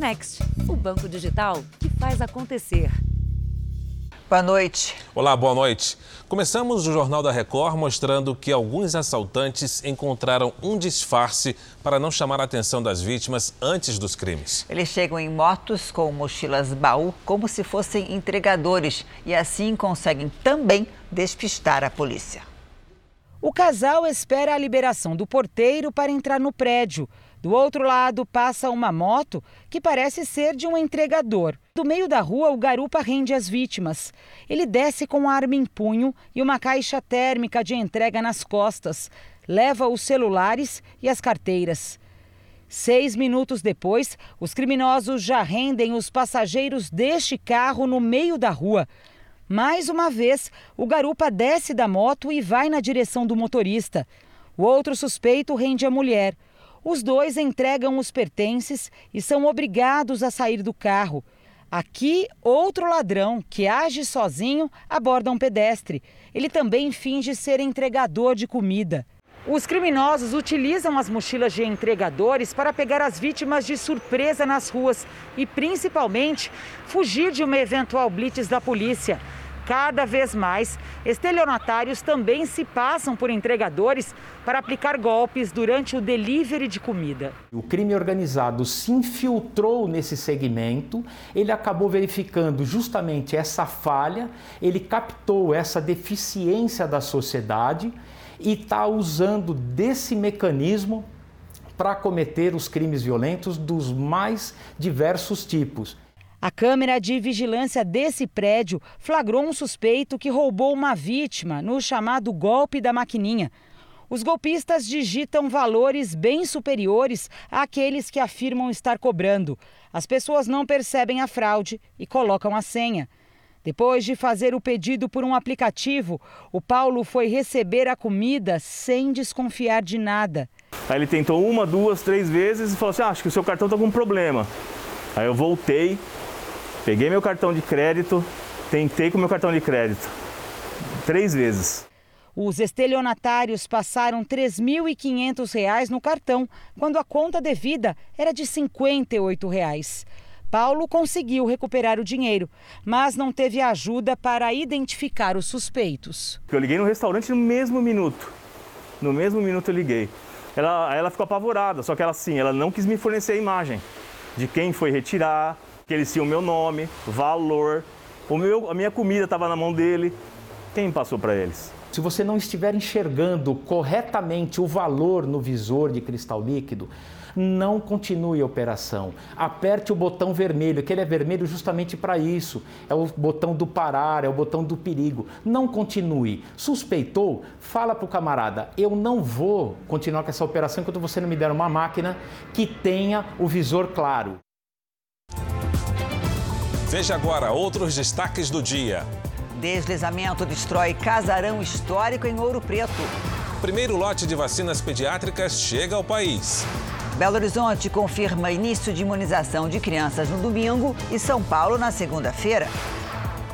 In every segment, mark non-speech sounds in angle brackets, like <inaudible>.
Next, o banco digital que faz acontecer. Boa noite. Olá, boa noite. Começamos o Jornal da Record mostrando que alguns assaltantes encontraram um disfarce para não chamar a atenção das vítimas antes dos crimes. Eles chegam em motos com mochilas baú como se fossem entregadores e assim conseguem também despistar a polícia. O casal espera a liberação do porteiro para entrar no prédio. Do outro lado passa uma moto que parece ser de um entregador. Do meio da rua, o garupa rende as vítimas. Ele desce com a arma em punho e uma caixa térmica de entrega nas costas. Leva os celulares e as carteiras. Seis minutos depois, os criminosos já rendem os passageiros deste carro no meio da rua. Mais uma vez, o garupa desce da moto e vai na direção do motorista. O outro suspeito rende a mulher. Os dois entregam os pertences e são obrigados a sair do carro. Aqui, outro ladrão, que age sozinho, aborda um pedestre. Ele também finge ser entregador de comida. Os criminosos utilizam as mochilas de entregadores para pegar as vítimas de surpresa nas ruas e, principalmente, fugir de uma eventual blitz da polícia. Cada vez mais, estelionatários também se passam por entregadores para aplicar golpes durante o delivery de comida. O crime organizado se infiltrou nesse segmento, ele acabou verificando justamente essa falha, ele captou essa deficiência da sociedade e está usando desse mecanismo para cometer os crimes violentos dos mais diversos tipos. A câmera de vigilância desse prédio flagrou um suspeito que roubou uma vítima no chamado golpe da maquininha. Os golpistas digitam valores bem superiores àqueles que afirmam estar cobrando. As pessoas não percebem a fraude e colocam a senha. Depois de fazer o pedido por um aplicativo, o Paulo foi receber a comida sem desconfiar de nada. Aí ele tentou uma, duas, três vezes e falou assim: ah, acho que o seu cartão está com problema. Aí eu voltei, Peguei meu cartão de crédito, tentei com meu cartão de crédito. Três vezes. Os estelionatários passaram R$ 3.500 no cartão, quando a conta devida era de 58 reais. Paulo conseguiu recuperar o dinheiro, mas não teve ajuda para identificar os suspeitos. Eu liguei no restaurante no mesmo minuto. No mesmo minuto eu liguei. Ela, ela ficou apavorada, só que ela sim, ela não quis me fornecer a imagem de quem foi retirar, que eles tinham o meu nome, valor, o meu, a minha comida estava na mão dele. Quem passou para eles? Se você não estiver enxergando corretamente o valor no visor de cristal líquido, não continue a operação. Aperte o botão vermelho, que ele é vermelho justamente para isso. É o botão do parar, é o botão do perigo. Não continue. Suspeitou? Fala para o camarada: eu não vou continuar com essa operação enquanto você não me der uma máquina que tenha o visor claro. Veja agora outros destaques do dia. Deslizamento destrói casarão histórico em Ouro Preto. Primeiro lote de vacinas pediátricas chega ao país. Belo Horizonte confirma início de imunização de crianças no domingo e São Paulo na segunda-feira.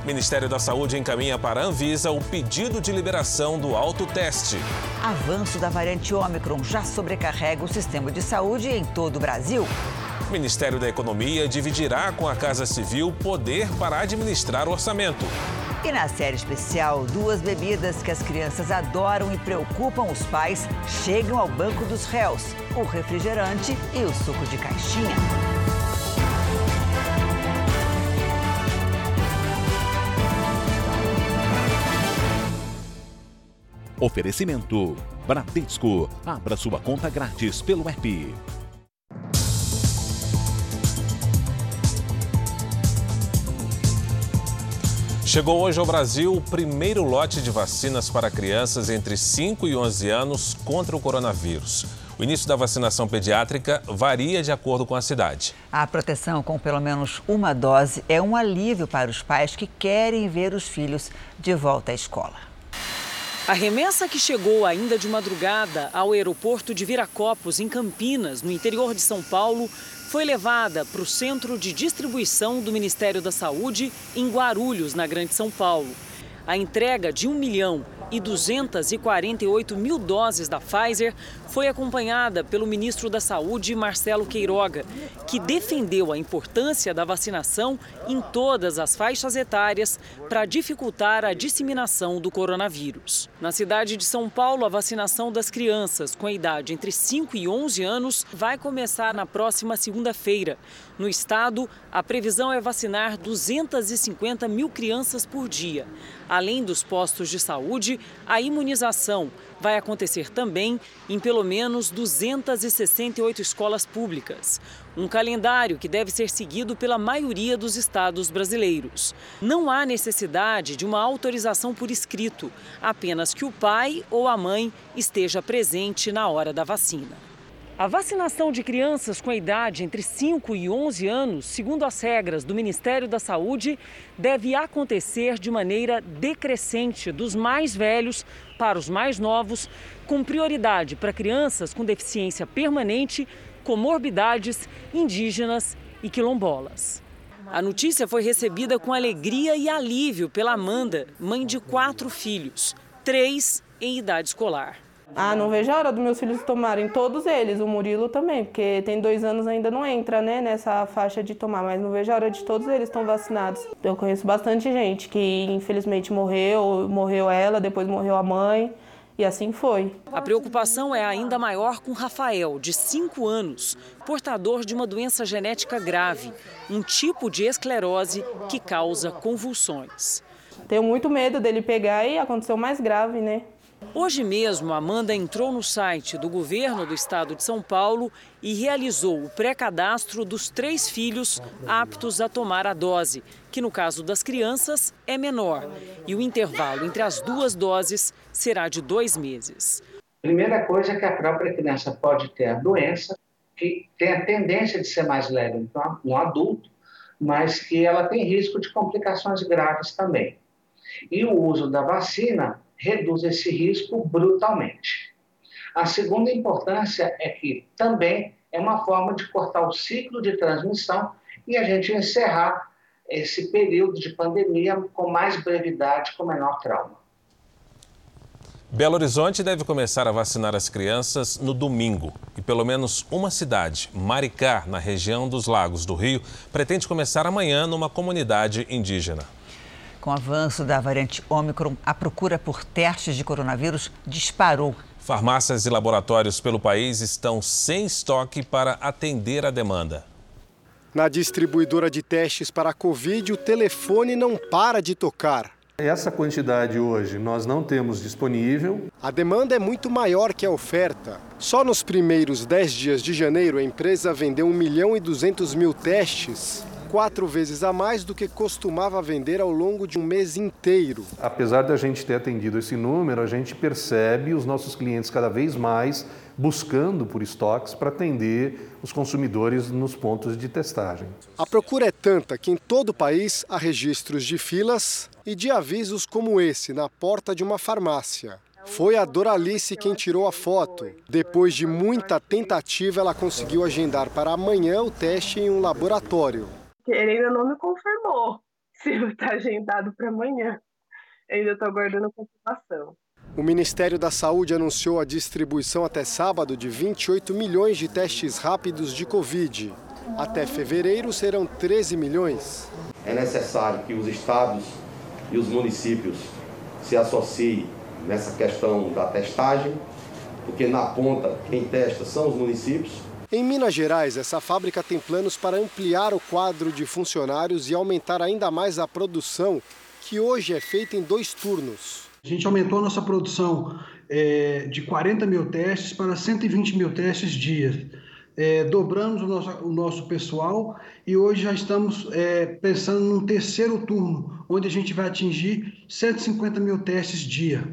Ministério da Saúde encaminha para a Anvisa o pedido de liberação do autoteste. Avanço da variante Ômicron já sobrecarrega o sistema de saúde em todo o Brasil. O Ministério da Economia dividirá com a Casa Civil poder para administrar o orçamento. E na série especial, duas bebidas que as crianças adoram e preocupam os pais chegam ao banco dos réus: o refrigerante e o suco de caixinha. Oferecimento: Bradesco. Abra sua conta grátis pelo app. Chegou hoje ao Brasil o primeiro lote de vacinas para crianças entre 5 e 11 anos contra o coronavírus. O início da vacinação pediátrica varia de acordo com a cidade. A proteção com pelo menos uma dose é um alívio para os pais que querem ver os filhos de volta à escola. A remessa que chegou ainda de madrugada ao aeroporto de Viracopos, em Campinas, no interior de São Paulo, foi levada para o centro de distribuição do Ministério da Saúde em Guarulhos, na Grande São Paulo. A entrega de 1 milhão e 248 mil doses da Pfizer foi acompanhada pelo ministro da Saúde, Marcelo Queiroga, que defendeu a importância da vacinação em todas as faixas etárias para dificultar a disseminação do coronavírus. Na cidade de São Paulo, a vacinação das crianças com a idade entre 5 e 11 anos vai começar na próxima segunda-feira. No estado, a previsão é vacinar 250 mil crianças por dia. Além dos postos de saúde, a imunização vai acontecer também em pelo menos 268 escolas públicas. Um calendário que deve ser seguido pela maioria dos estados brasileiros. Não há necessidade de uma autorização por escrito, apenas que o pai ou a mãe esteja presente na hora da vacina. A vacinação de crianças com a idade entre 5 e 11 anos, segundo as regras do Ministério da Saúde, deve acontecer de maneira decrescente dos mais velhos para os mais novos, com prioridade para crianças com deficiência permanente, comorbidades, indígenas e quilombolas. A notícia foi recebida com alegria e alívio pela Amanda, mãe de quatro filhos, três em idade escolar. Ah, não vejo a hora dos meus filhos tomarem, todos eles, o Murilo também, porque tem dois anos ainda não entra, né, nessa faixa de tomar, mas não vejo a hora de todos eles estão vacinados. Eu conheço bastante gente que infelizmente morreu, morreu ela, depois morreu a mãe. E assim foi. A preocupação é ainda maior com Rafael, de 5 anos, portador de uma doença genética grave, um tipo de esclerose que causa convulsões. Tenho muito medo dele pegar e acontecer o mais grave, né? Hoje mesmo, Amanda entrou no site do governo do estado de São Paulo e realizou o pré-cadastro dos três filhos aptos a tomar a dose, que no caso das crianças é menor. E o intervalo entre as duas doses será de dois meses. Primeira coisa é que a própria criança pode ter a doença, que tem a tendência de ser mais leve no adulto, mas que ela tem risco de complicações graves também. E o uso da vacina reduz esse risco brutalmente. A segunda importância é que também é uma forma de cortar o ciclo de transmissão e a gente encerrar esse período de pandemia com mais brevidade, com menor trauma. Belo Horizonte deve começar a vacinar as crianças no domingo. E pelo menos uma cidade, Maricá, na região dos Lagos do Rio, pretende começar amanhã numa comunidade indígena. Com o avanço da variante Ômicron, a procura por testes de coronavírus disparou. Farmácias e laboratórios pelo país estão sem estoque para atender a demanda. Na distribuidora de testes para a Covid, o telefone não para de tocar. Essa quantidade hoje nós não temos disponível. A demanda é muito maior que a oferta. Só nos primeiros 10 dias de janeiro, a empresa vendeu 1 milhão e 200 mil testes quatro vezes a mais do que costumava vender ao longo de um mês inteiro. Apesar da gente ter atendido esse número, a gente percebe os nossos clientes cada vez mais buscando por estoques para atender os consumidores nos pontos de testagem. A procura é tanta que em todo o país há registros de filas e de avisos como esse na porta de uma farmácia. Foi a Doralice quem tirou a foto. Depois de muita tentativa, ela conseguiu agendar para amanhã o teste em um laboratório que ele ainda não me confirmou <laughs> se está agendado para amanhã. ainda estou aguardando a confirmação. O Ministério da Saúde anunciou a distribuição até sábado de 28 milhões de testes rápidos de Covid. Até fevereiro serão 13 milhões. É necessário que os estados e os municípios se associem nessa questão da testagem, porque na ponta quem testa são os municípios em Minas Gerais, essa fábrica tem planos para ampliar o quadro de funcionários e aumentar ainda mais a produção, que hoje é feita em dois turnos. A gente aumentou a nossa produção é, de 40 mil testes para 120 mil testes dia. É, dobramos o nosso, o nosso pessoal e hoje já estamos é, pensando num terceiro turno, onde a gente vai atingir 150 mil testes dia.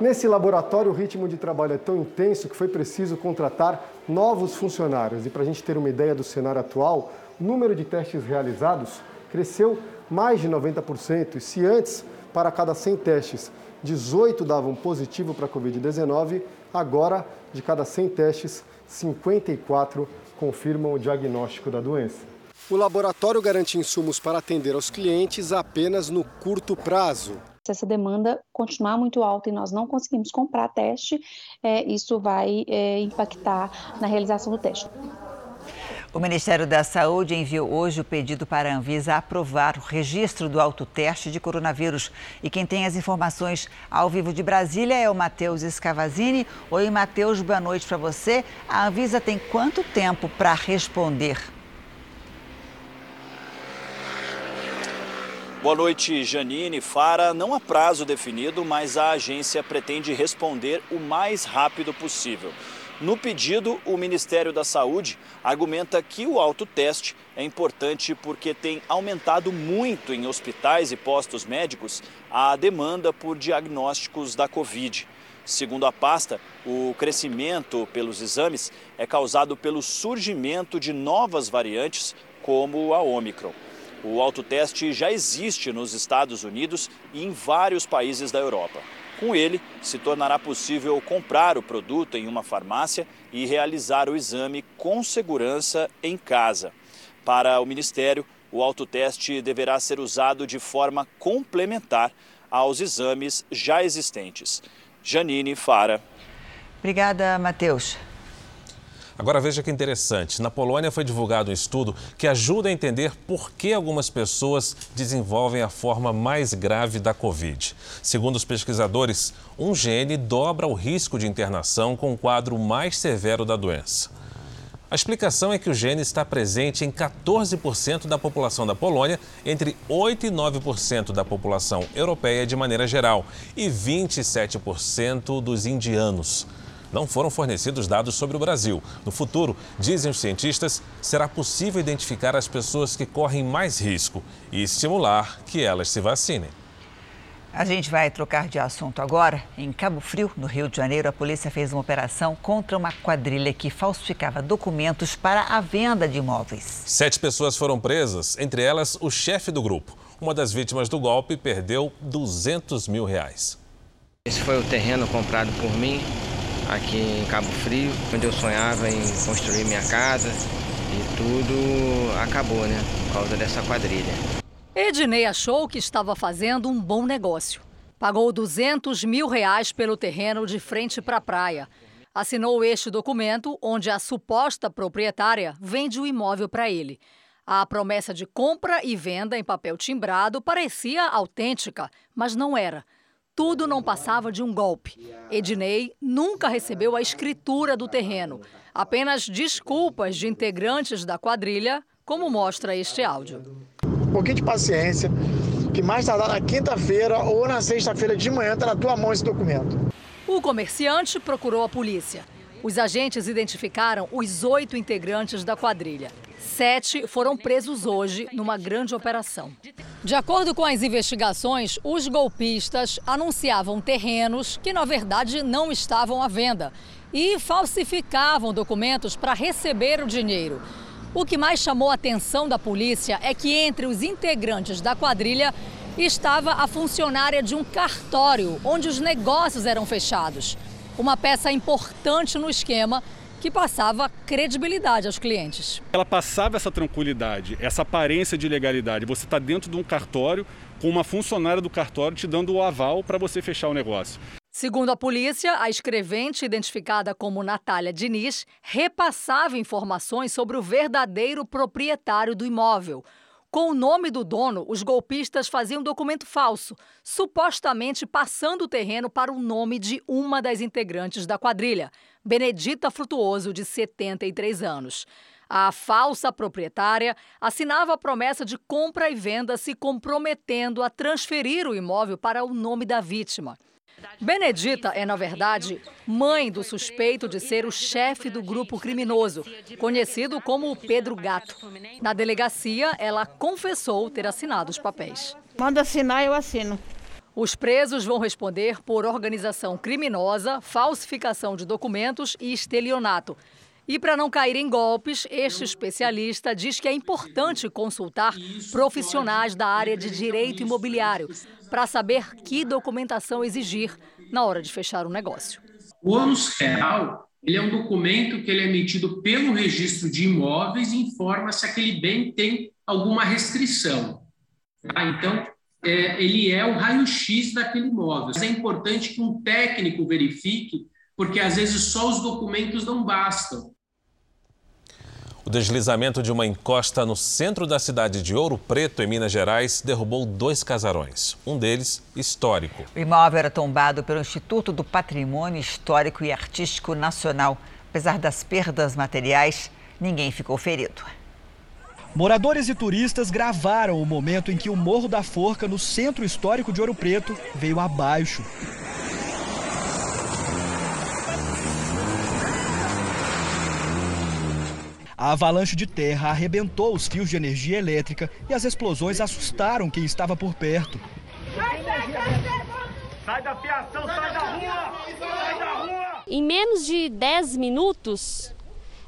Nesse laboratório, o ritmo de trabalho é tão intenso que foi preciso contratar novos funcionários. E para a gente ter uma ideia do cenário atual, o número de testes realizados cresceu mais de 90%. E se antes, para cada 100 testes, 18 davam positivo para a Covid-19, agora, de cada 100 testes, 54 confirmam o diagnóstico da doença. O laboratório garante insumos para atender aos clientes apenas no curto prazo. Se essa demanda continuar muito alta e nós não conseguimos comprar teste, é, isso vai é, impactar na realização do teste. O Ministério da Saúde enviou hoje o pedido para a Anvisa aprovar o registro do autoteste de coronavírus. E quem tem as informações ao vivo de Brasília é o Matheus Escavazini. Oi, Matheus, boa noite para você. A Anvisa tem quanto tempo para responder? Boa noite, Janine. Fara, não há prazo definido, mas a agência pretende responder o mais rápido possível. No pedido, o Ministério da Saúde argumenta que o autoteste é importante porque tem aumentado muito em hospitais e postos médicos a demanda por diagnósticos da Covid. Segundo a pasta, o crescimento pelos exames é causado pelo surgimento de novas variantes, como a Omicron. O autoteste já existe nos Estados Unidos e em vários países da Europa. Com ele, se tornará possível comprar o produto em uma farmácia e realizar o exame com segurança em casa. Para o Ministério, o autoteste deverá ser usado de forma complementar aos exames já existentes. Janine Fara. Obrigada, Matheus. Agora veja que interessante. Na Polônia foi divulgado um estudo que ajuda a entender por que algumas pessoas desenvolvem a forma mais grave da Covid. Segundo os pesquisadores, um gene dobra o risco de internação com o quadro mais severo da doença. A explicação é que o gene está presente em 14% da população da Polônia, entre 8% e 9% da população europeia de maneira geral e 27% dos indianos não foram fornecidos dados sobre o Brasil. No futuro, dizem os cientistas, será possível identificar as pessoas que correm mais risco e estimular que elas se vacinem. A gente vai trocar de assunto agora. Em Cabo Frio, no Rio de Janeiro, a polícia fez uma operação contra uma quadrilha que falsificava documentos para a venda de imóveis. Sete pessoas foram presas, entre elas o chefe do grupo. Uma das vítimas do golpe perdeu 200 mil reais. Esse foi o terreno comprado por mim aqui em Cabo Frio, onde eu sonhava em construir minha casa e tudo acabou, né? Por causa dessa quadrilha. Ednei achou que estava fazendo um bom negócio. Pagou 200 mil reais pelo terreno de frente para a praia. Assinou este documento, onde a suposta proprietária vende o imóvel para ele. A promessa de compra e venda em papel timbrado parecia autêntica, mas não era tudo não passava de um golpe. Ednei nunca recebeu a escritura do terreno, apenas desculpas de integrantes da quadrilha, como mostra este áudio. Um pouquinho de paciência, que mais tardar na quinta-feira ou na sexta-feira de manhã está na tua mão esse documento. O comerciante procurou a polícia. Os agentes identificaram os oito integrantes da quadrilha. Sete foram presos hoje numa grande operação. De acordo com as investigações, os golpistas anunciavam terrenos que, na verdade, não estavam à venda e falsificavam documentos para receber o dinheiro. O que mais chamou a atenção da polícia é que entre os integrantes da quadrilha estava a funcionária de um cartório onde os negócios eram fechados. Uma peça importante no esquema que passava credibilidade aos clientes. Ela passava essa tranquilidade, essa aparência de legalidade. Você está dentro de um cartório com uma funcionária do cartório te dando o aval para você fechar o negócio. Segundo a polícia, a escrevente, identificada como Natália Diniz, repassava informações sobre o verdadeiro proprietário do imóvel. Com o nome do dono, os golpistas faziam um documento falso, supostamente passando o terreno para o nome de uma das integrantes da quadrilha, Benedita Frutuoso, de 73 anos. A falsa proprietária assinava a promessa de compra e venda, se comprometendo a transferir o imóvel para o nome da vítima. Benedita é, na verdade, mãe do suspeito de ser o chefe do grupo criminoso, conhecido como Pedro Gato. Na delegacia, ela confessou ter assinado os papéis. Manda assinar, eu assino. Os presos vão responder por organização criminosa, falsificação de documentos e estelionato. E para não cair em golpes, este especialista diz que é importante consultar profissionais da área de direito imobiliário para saber que documentação exigir na hora de fechar o um negócio. O ônus real ele é um documento que ele é emitido pelo registro de imóveis e informa se aquele bem tem alguma restrição. Tá? Então, é, ele é o raio-x daquele imóvel. É importante que um técnico verifique, porque às vezes só os documentos não bastam. O deslizamento de uma encosta no centro da cidade de Ouro Preto, em Minas Gerais, derrubou dois casarões, um deles histórico. O imóvel era tombado pelo Instituto do Patrimônio Histórico e Artístico Nacional. Apesar das perdas materiais, ninguém ficou ferido. Moradores e turistas gravaram o momento em que o Morro da Forca, no centro histórico de Ouro Preto, veio abaixo. A avalanche de terra arrebentou os fios de energia elétrica e as explosões assustaram quem estava por perto. Sai da fiação, sai da rua! Sai da rua! Em menos de 10 minutos,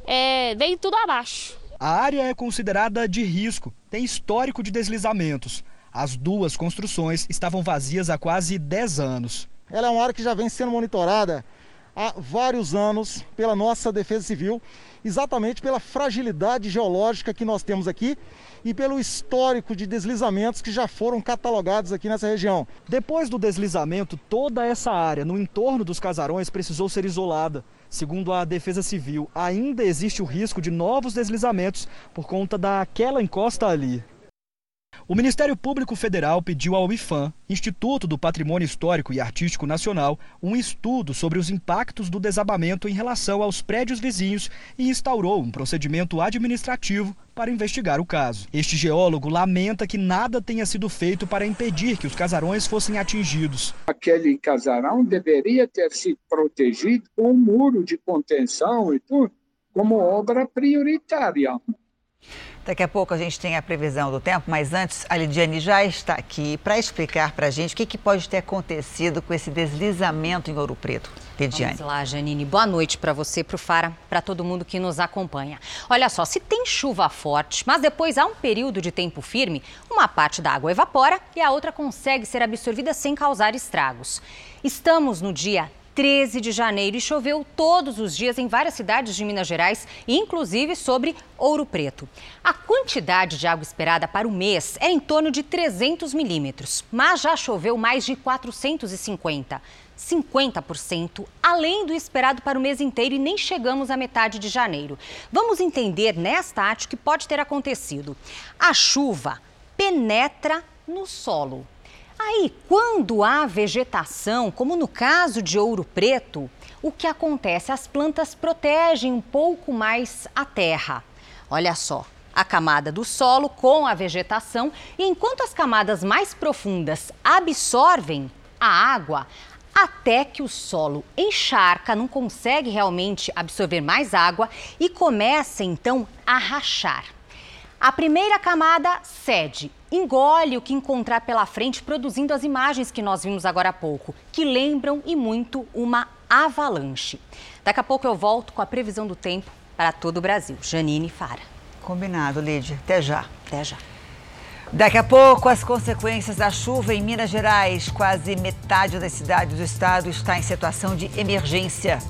é, veio tudo abaixo. A área é considerada de risco, tem histórico de deslizamentos. As duas construções estavam vazias há quase 10 anos. Ela é uma área que já vem sendo monitorada há vários anos pela nossa Defesa Civil, exatamente pela fragilidade geológica que nós temos aqui e pelo histórico de deslizamentos que já foram catalogados aqui nessa região. Depois do deslizamento, toda essa área no entorno dos casarões precisou ser isolada. Segundo a Defesa Civil, ainda existe o risco de novos deslizamentos por conta daquela encosta ali. O Ministério Público Federal pediu ao IFAM, Instituto do Patrimônio Histórico e Artístico Nacional, um estudo sobre os impactos do desabamento em relação aos prédios vizinhos e instaurou um procedimento administrativo para investigar o caso. Este geólogo lamenta que nada tenha sido feito para impedir que os casarões fossem atingidos. Aquele casarão deveria ter sido protegido com um muro de contenção e tudo, como obra prioritária. Daqui a pouco a gente tem a previsão do tempo, mas antes a Lidiane já está aqui para explicar para a gente o que, que, pode ter acontecido com esse deslizamento em Ouro Preto. Lidiane. Vamos lá, Janine. Boa noite para você, para o Fara, para todo mundo que nos acompanha. Olha só, se tem chuva forte, mas depois há um período de tempo firme, uma parte da água evapora e a outra consegue ser absorvida sem causar estragos. Estamos no dia 13 de janeiro e choveu todos os dias em várias cidades de Minas Gerais, inclusive sobre Ouro Preto. A quantidade de água esperada para o mês é em torno de 300 milímetros, mas já choveu mais de 450. 50% além do esperado para o mês inteiro e nem chegamos à metade de janeiro. Vamos entender nesta arte o que pode ter acontecido. A chuva penetra no solo Aí, quando há vegetação, como no caso de ouro preto, o que acontece? As plantas protegem um pouco mais a terra. Olha só, a camada do solo com a vegetação, e enquanto as camadas mais profundas absorvem a água, até que o solo encharca, não consegue realmente absorver mais água e começa então a rachar. A primeira camada cede, engole o que encontrar pela frente, produzindo as imagens que nós vimos agora há pouco, que lembram e muito uma avalanche. Daqui a pouco eu volto com a previsão do tempo para todo o Brasil. Janine Fara. Combinado, Lídia. Até já. Até já. Daqui a pouco, as consequências da chuva em Minas Gerais. Quase metade das cidades do estado está em situação de emergência.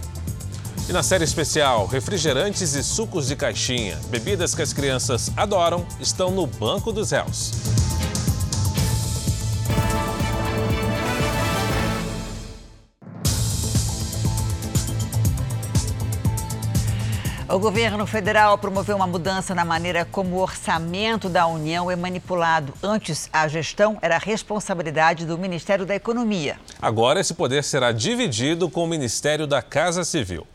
E na série especial, refrigerantes e sucos de caixinha, bebidas que as crianças adoram, estão no banco dos réus. O governo federal promoveu uma mudança na maneira como o orçamento da União é manipulado. Antes, a gestão era responsabilidade do Ministério da Economia. Agora, esse poder será dividido com o Ministério da Casa Civil.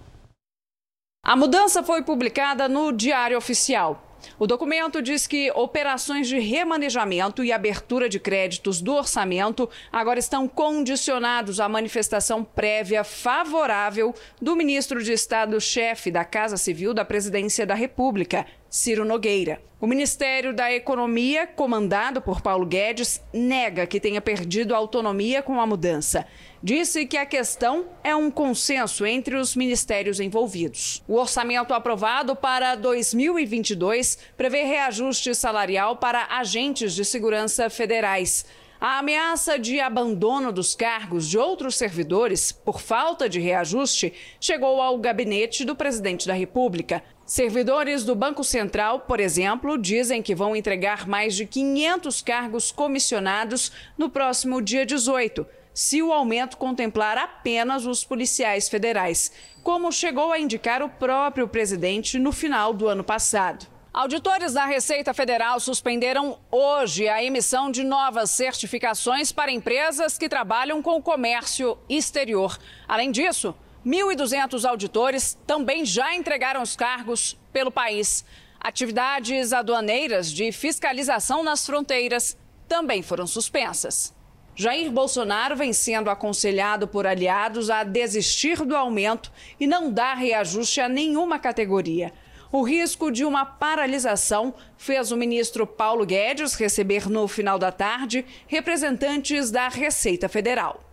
A mudança foi publicada no Diário Oficial. O documento diz que operações de remanejamento e abertura de créditos do orçamento agora estão condicionados à manifestação prévia favorável do ministro de Estado-chefe da Casa Civil da Presidência da República, Ciro Nogueira. O Ministério da Economia, comandado por Paulo Guedes, nega que tenha perdido a autonomia com a mudança. Disse que a questão é um consenso entre os ministérios envolvidos. O orçamento aprovado para 2022 prevê reajuste salarial para agentes de segurança federais. A ameaça de abandono dos cargos de outros servidores por falta de reajuste chegou ao gabinete do presidente da República. Servidores do Banco Central, por exemplo, dizem que vão entregar mais de 500 cargos comissionados no próximo dia 18, se o aumento contemplar apenas os policiais federais, como chegou a indicar o próprio presidente no final do ano passado. Auditores da Receita Federal suspenderam hoje a emissão de novas certificações para empresas que trabalham com o comércio exterior. Além disso, 1.200 auditores também já entregaram os cargos pelo país. Atividades aduaneiras de fiscalização nas fronteiras também foram suspensas. Jair Bolsonaro vem sendo aconselhado por aliados a desistir do aumento e não dar reajuste a nenhuma categoria. O risco de uma paralisação fez o ministro Paulo Guedes receber no final da tarde representantes da Receita Federal.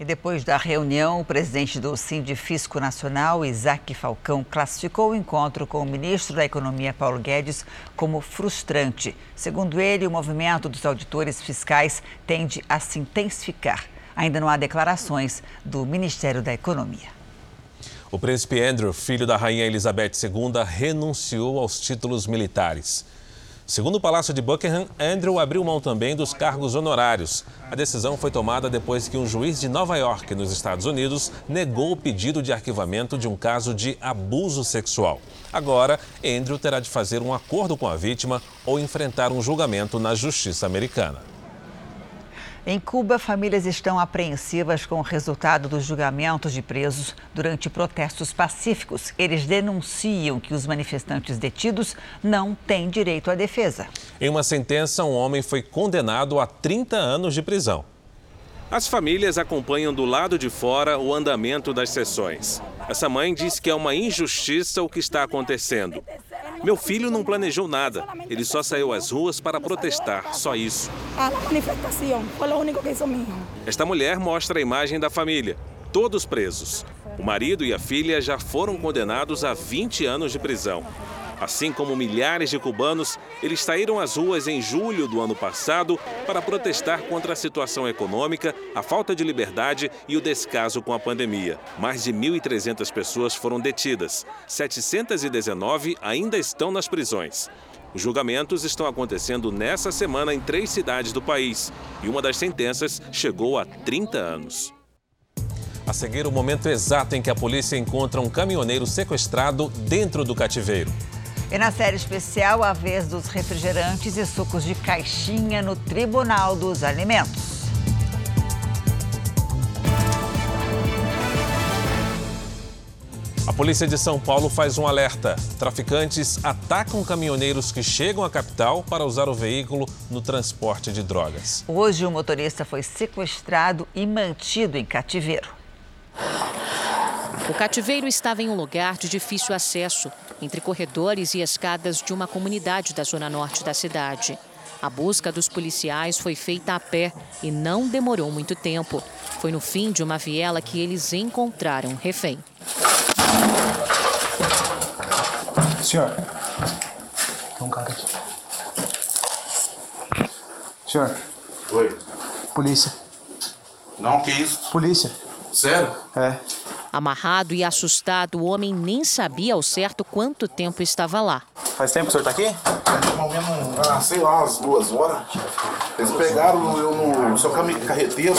E depois da reunião, o presidente do Sindifisco Nacional, Isaac Falcão, classificou o encontro com o ministro da Economia, Paulo Guedes, como frustrante. Segundo ele, o movimento dos auditores fiscais tende a se intensificar. Ainda não há declarações do Ministério da Economia. O príncipe Andrew, filho da rainha Elizabeth II, renunciou aos títulos militares. Segundo o Palácio de Buckingham, Andrew abriu mão também dos cargos honorários. A decisão foi tomada depois que um juiz de Nova York, nos Estados Unidos, negou o pedido de arquivamento de um caso de abuso sexual. Agora, Andrew terá de fazer um acordo com a vítima ou enfrentar um julgamento na justiça americana. Em Cuba, famílias estão apreensivas com o resultado dos julgamentos de presos durante protestos pacíficos. Eles denunciam que os manifestantes detidos não têm direito à defesa. Em uma sentença, um homem foi condenado a 30 anos de prisão. As famílias acompanham do lado de fora o andamento das sessões. Essa mãe diz que é uma injustiça o que está acontecendo. Meu filho não planejou nada. Ele só saiu às ruas para protestar, só isso. A manifestação foi o único que meu. Esta mulher mostra a imagem da família, todos presos. O marido e a filha já foram condenados a 20 anos de prisão. Assim como milhares de cubanos, eles saíram às ruas em julho do ano passado para protestar contra a situação econômica, a falta de liberdade e o descaso com a pandemia. Mais de 1.300 pessoas foram detidas, 719 ainda estão nas prisões. Os julgamentos estão acontecendo nessa semana em três cidades do país e uma das sentenças chegou a 30 anos. A seguir, o momento exato em que a polícia encontra um caminhoneiro sequestrado dentro do cativeiro. E na série especial, a vez dos refrigerantes e sucos de caixinha no Tribunal dos Alimentos. A polícia de São Paulo faz um alerta. Traficantes atacam caminhoneiros que chegam à capital para usar o veículo no transporte de drogas. Hoje, o motorista foi sequestrado e mantido em cativeiro. O cativeiro estava em um lugar de difícil acesso, entre corredores e escadas de uma comunidade da zona norte da cidade. A busca dos policiais foi feita a pé e não demorou muito tempo. Foi no fim de uma viela que eles encontraram um refém. Senhor, tem um cara aqui. Senhor. Oi. Polícia. Não, que isso? Polícia. Sério? É. Amarrado e assustado, o homem nem sabia ao certo quanto tempo estava lá. Faz tempo que o senhor está aqui? Mais ou menos, ah, sei lá, umas duas horas. Eles pegaram eu no, seu carreteiro.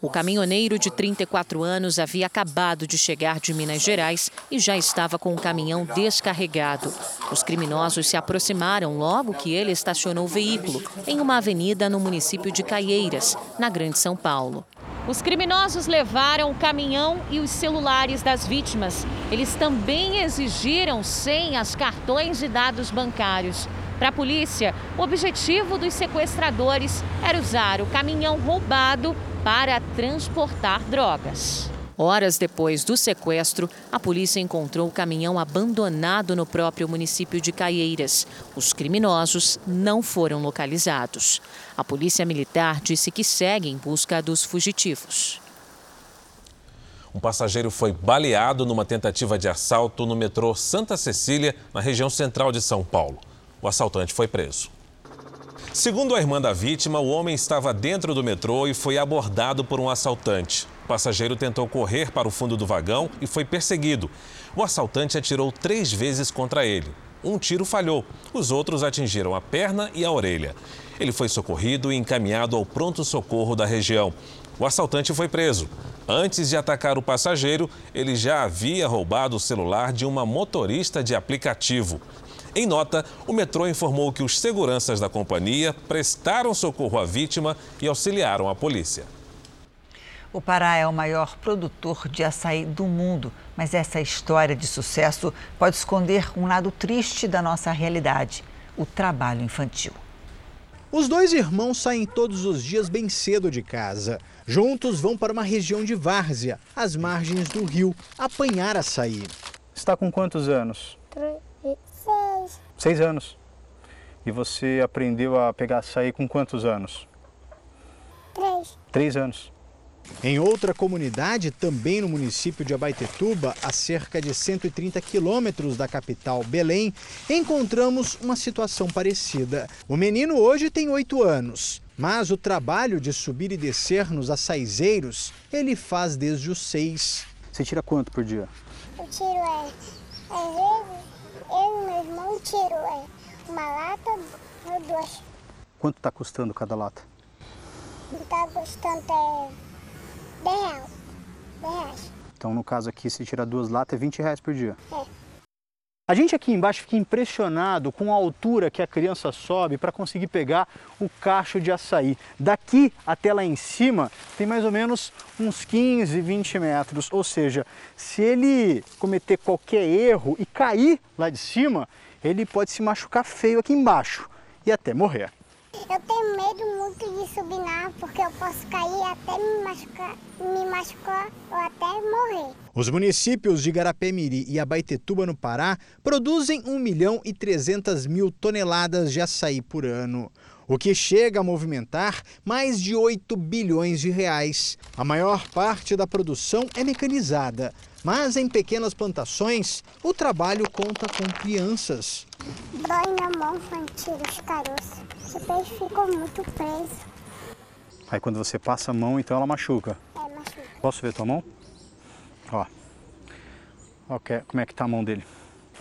O caminhoneiro de 34 anos havia acabado de chegar de Minas Gerais e já estava com o caminhão descarregado. Os criminosos se aproximaram logo que ele estacionou o veículo em uma avenida no município de Caieiras, na Grande São Paulo. Os criminosos levaram o caminhão e os celulares das vítimas. Eles também exigiram senhas, cartões e dados bancários. Para a polícia, o objetivo dos sequestradores era usar o caminhão roubado para transportar drogas. Horas depois do sequestro, a polícia encontrou o caminhão abandonado no próprio município de Caieiras. Os criminosos não foram localizados. A polícia militar disse que segue em busca dos fugitivos. Um passageiro foi baleado numa tentativa de assalto no metrô Santa Cecília, na região central de São Paulo. O assaltante foi preso. Segundo a irmã da vítima, o homem estava dentro do metrô e foi abordado por um assaltante. Passageiro tentou correr para o fundo do vagão e foi perseguido. O assaltante atirou três vezes contra ele. Um tiro falhou, os outros atingiram a perna e a orelha. Ele foi socorrido e encaminhado ao pronto-socorro da região. O assaltante foi preso. Antes de atacar o passageiro, ele já havia roubado o celular de uma motorista de aplicativo. Em nota, o metrô informou que os seguranças da companhia prestaram socorro à vítima e auxiliaram a polícia. O Pará é o maior produtor de açaí do mundo, mas essa história de sucesso pode esconder um lado triste da nossa realidade: o trabalho infantil. Os dois irmãos saem todos os dias bem cedo de casa. Juntos vão para uma região de várzea, às margens do rio, apanhar açaí. Está com quantos anos? Seis. Seis anos. E você aprendeu a pegar açaí com quantos anos? Três. Três anos. Em outra comunidade, também no município de Abaitetuba, a cerca de 130 quilômetros da capital Belém, encontramos uma situação parecida. O menino hoje tem oito anos, mas o trabalho de subir e descer nos açaizeiros ele faz desde os seis. Você tira quanto por dia? Eu tiro, é, às vezes, eu e meu irmão tiro é, uma lata ou duas. Quanto está custando cada lata? Está custando é, 10 reais. 10 reais. Então, no caso aqui, se tirar duas latas, é 20 reais por dia. É. A gente aqui embaixo fica impressionado com a altura que a criança sobe para conseguir pegar o cacho de açaí. Daqui até lá em cima tem mais ou menos uns 15, 20 metros. Ou seja, se ele cometer qualquer erro e cair lá de cima, ele pode se machucar feio aqui embaixo e até morrer. Eu tenho medo muito de subir na árvore porque eu posso cair até me machucar, me machucar ou até morrer. Os municípios de Garapé-Miri e Abaetetuba, no Pará, produzem 1 milhão e 300 mil toneladas de açaí por ano, o que chega a movimentar mais de 8 bilhões de reais. A maior parte da produção é mecanizada, mas em pequenas plantações o trabalho conta com crianças. Dói na mão quando tira os caroços. O peixe ficou muito preso. Aí quando você passa a mão, então ela machuca. É, machuca. Posso ver tua mão? Ó. Ó como é que tá a mão dele.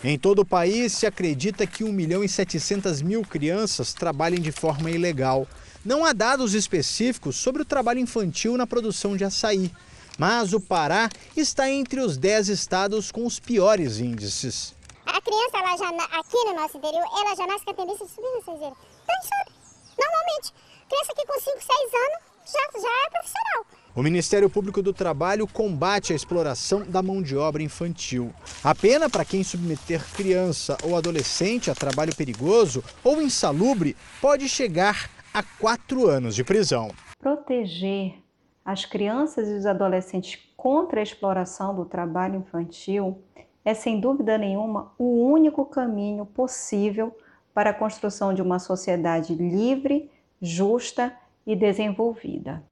Em todo o país, se acredita que 1 milhão e 700 mil crianças trabalhem de forma ilegal. Não há dados específicos sobre o trabalho infantil na produção de açaí, mas o Pará está entre os 10 estados com os piores índices. A criança, ela já, aqui no nosso interior, ela já nasce com a tendência de subir na cezeira. Então sobe, normalmente. Criança que com 5, 6 anos já, já é profissional. O Ministério Público do Trabalho combate a exploração da mão de obra infantil. A pena para quem submeter criança ou adolescente a trabalho perigoso ou insalubre pode chegar a quatro anos de prisão. Proteger as crianças e os adolescentes contra a exploração do trabalho infantil é, sem dúvida nenhuma, o único caminho possível para a construção de uma sociedade livre, justa e desenvolvida.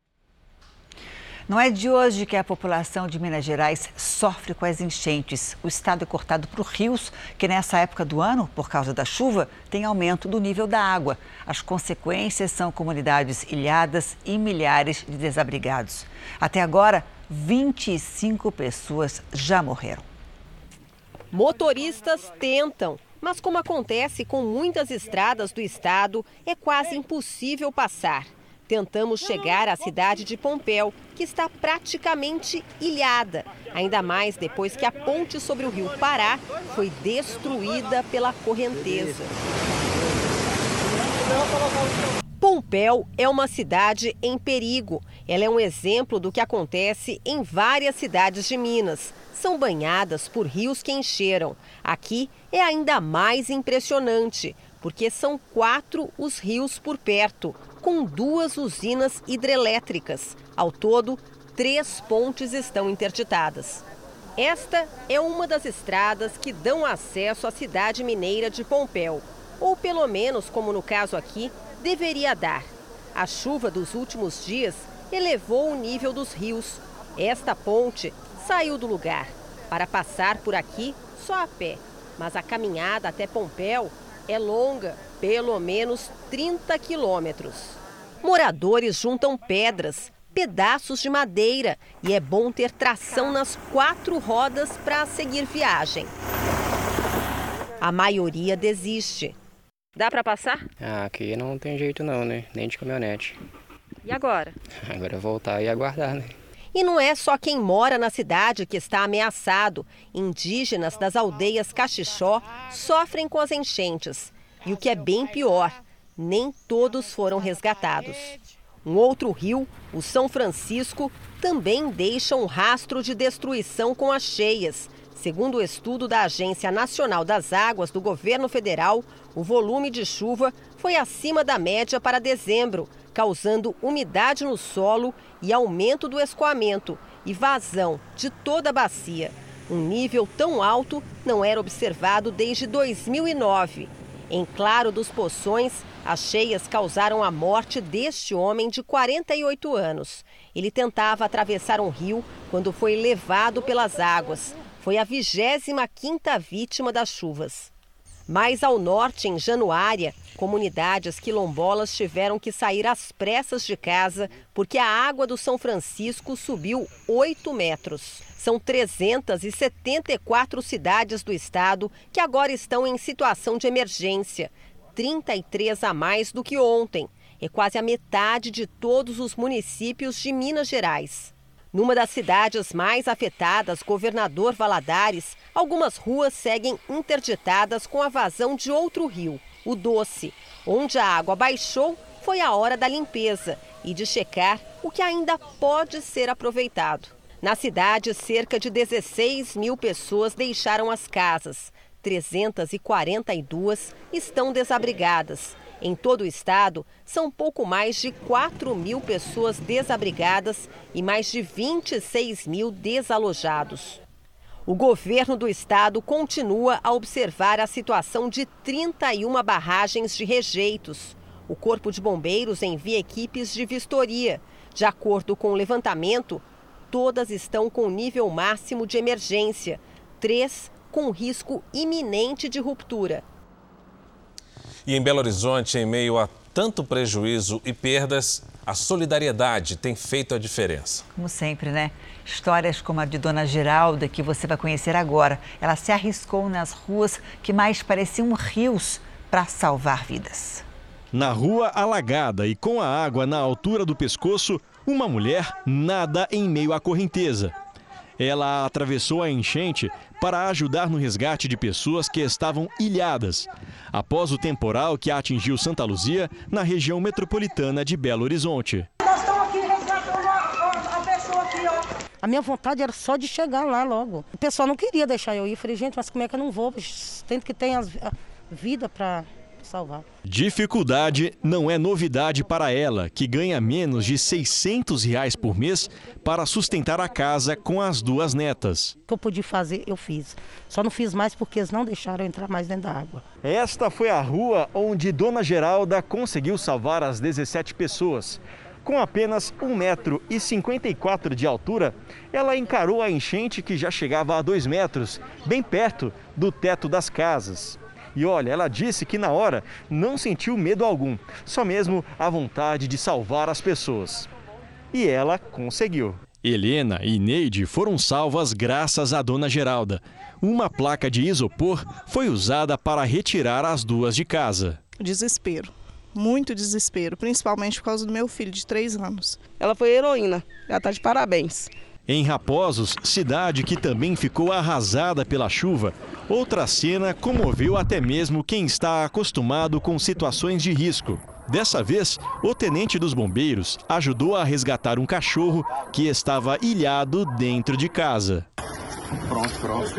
Não é de hoje que a população de Minas Gerais sofre com as enchentes. O estado é cortado por rios que, nessa época do ano, por causa da chuva, tem aumento do nível da água. As consequências são comunidades ilhadas e milhares de desabrigados. Até agora, 25 pessoas já morreram. Motoristas tentam, mas como acontece com muitas estradas do estado, é quase impossível passar. Tentamos chegar à cidade de Pompéu, que está praticamente ilhada, ainda mais depois que a ponte sobre o rio Pará foi destruída pela correnteza. Pompéu é uma cidade em perigo. Ela é um exemplo do que acontece em várias cidades de Minas. São banhadas por rios que encheram. Aqui é ainda mais impressionante, porque são quatro os rios por perto, com duas usinas hidrelétricas. Ao todo, três pontes estão interditadas. Esta é uma das estradas que dão acesso à cidade mineira de Pompéu. Ou pelo menos, como no caso aqui, deveria dar. A chuva dos últimos dias elevou o nível dos rios. Esta ponte saiu do lugar. Para passar por aqui, só a pé. Mas a caminhada até Pompéu é longa, pelo menos 30 quilômetros. Moradores juntam pedras, pedaços de madeira e é bom ter tração nas quatro rodas para seguir viagem. A maioria desiste. Dá para passar? Ah, aqui não tem jeito não, né? Nem de caminhonete. E agora? <laughs> Agora é voltar e aguardar, né? E não é só quem mora na cidade que está ameaçado. Indígenas das aldeias Caxixó sofrem com as enchentes. E o que é bem pior, nem todos foram resgatados. Um outro rio, o São Francisco, também deixa um rastro de destruição com as cheias. Segundo o estudo da Agência Nacional das Águas do governo federal, o volume de chuva foi acima da média para dezembro, causando umidade no solo e aumento do escoamento e vazão de toda a bacia. Um nível tão alto não era observado desde 2009. Em Claro dos Poções, as cheias causaram a morte deste homem de 48 anos. Ele tentava atravessar um rio quando foi levado pelas águas. Foi a 25ª vítima das chuvas. Mais ao norte, em Januária, comunidades quilombolas tiveram que sair às pressas de casa porque a água do São Francisco subiu 8 metros. São 374 cidades do estado que agora estão em situação de emergência, 33 a mais do que ontem. É quase a metade de todos os municípios de Minas Gerais. Numa das cidades mais afetadas, Governador Valadares, algumas ruas seguem interditadas com a vazão de outro rio, o Doce. Onde a água baixou, foi a hora da limpeza e de checar o que ainda pode ser aproveitado. Na cidade, cerca de 16 mil pessoas deixaram as casas. 342 estão desabrigadas. Em todo o estado, são pouco mais de 4 mil pessoas desabrigadas e mais de 26 mil desalojados. O governo do estado continua a observar a situação de 31 barragens de rejeitos. O Corpo de Bombeiros envia equipes de vistoria. De acordo com o levantamento, todas estão com nível máximo de emergência, três com risco iminente de ruptura. E em Belo Horizonte, em meio a tanto prejuízo e perdas, a solidariedade tem feito a diferença. Como sempre, né? Histórias como a de Dona Geralda, que você vai conhecer agora. Ela se arriscou nas ruas que mais pareciam rios para salvar vidas. Na rua alagada e com a água na altura do pescoço, uma mulher nada em meio à correnteza. Ela atravessou a enchente para ajudar no resgate de pessoas que estavam ilhadas, após o temporal que atingiu Santa Luzia, na região metropolitana de Belo Horizonte. Nós estamos aqui resgatando a, a pessoa aqui, ó. A minha vontade era só de chegar lá logo. O pessoal não queria deixar eu ir. Eu falei, gente, mas como é que eu não vou? Tanto que tem a vida para salvar. Dificuldade não é novidade para ela, que ganha menos de 600 reais por mês para sustentar a casa com as duas netas. O que eu pude fazer, eu fiz. Só não fiz mais porque eles não deixaram eu entrar mais dentro da água. Esta foi a rua onde Dona Geralda conseguiu salvar as 17 pessoas. Com apenas 1,54 metro de altura, ela encarou a enchente que já chegava a 2 metros, bem perto do teto das casas. E olha, ela disse que na hora não sentiu medo algum, só mesmo a vontade de salvar as pessoas. E ela conseguiu. Helena e Neide foram salvas graças à dona Geralda. Uma placa de isopor foi usada para retirar as duas de casa. Desespero, muito desespero, principalmente por causa do meu filho de três anos. Ela foi heroína, ela está de parabéns. Em Raposos, cidade que também ficou arrasada pela chuva, outra cena comoveu até mesmo quem está acostumado com situações de risco. Dessa vez, o tenente dos bombeiros ajudou a resgatar um cachorro que estava ilhado dentro de casa. Pronto, pronto.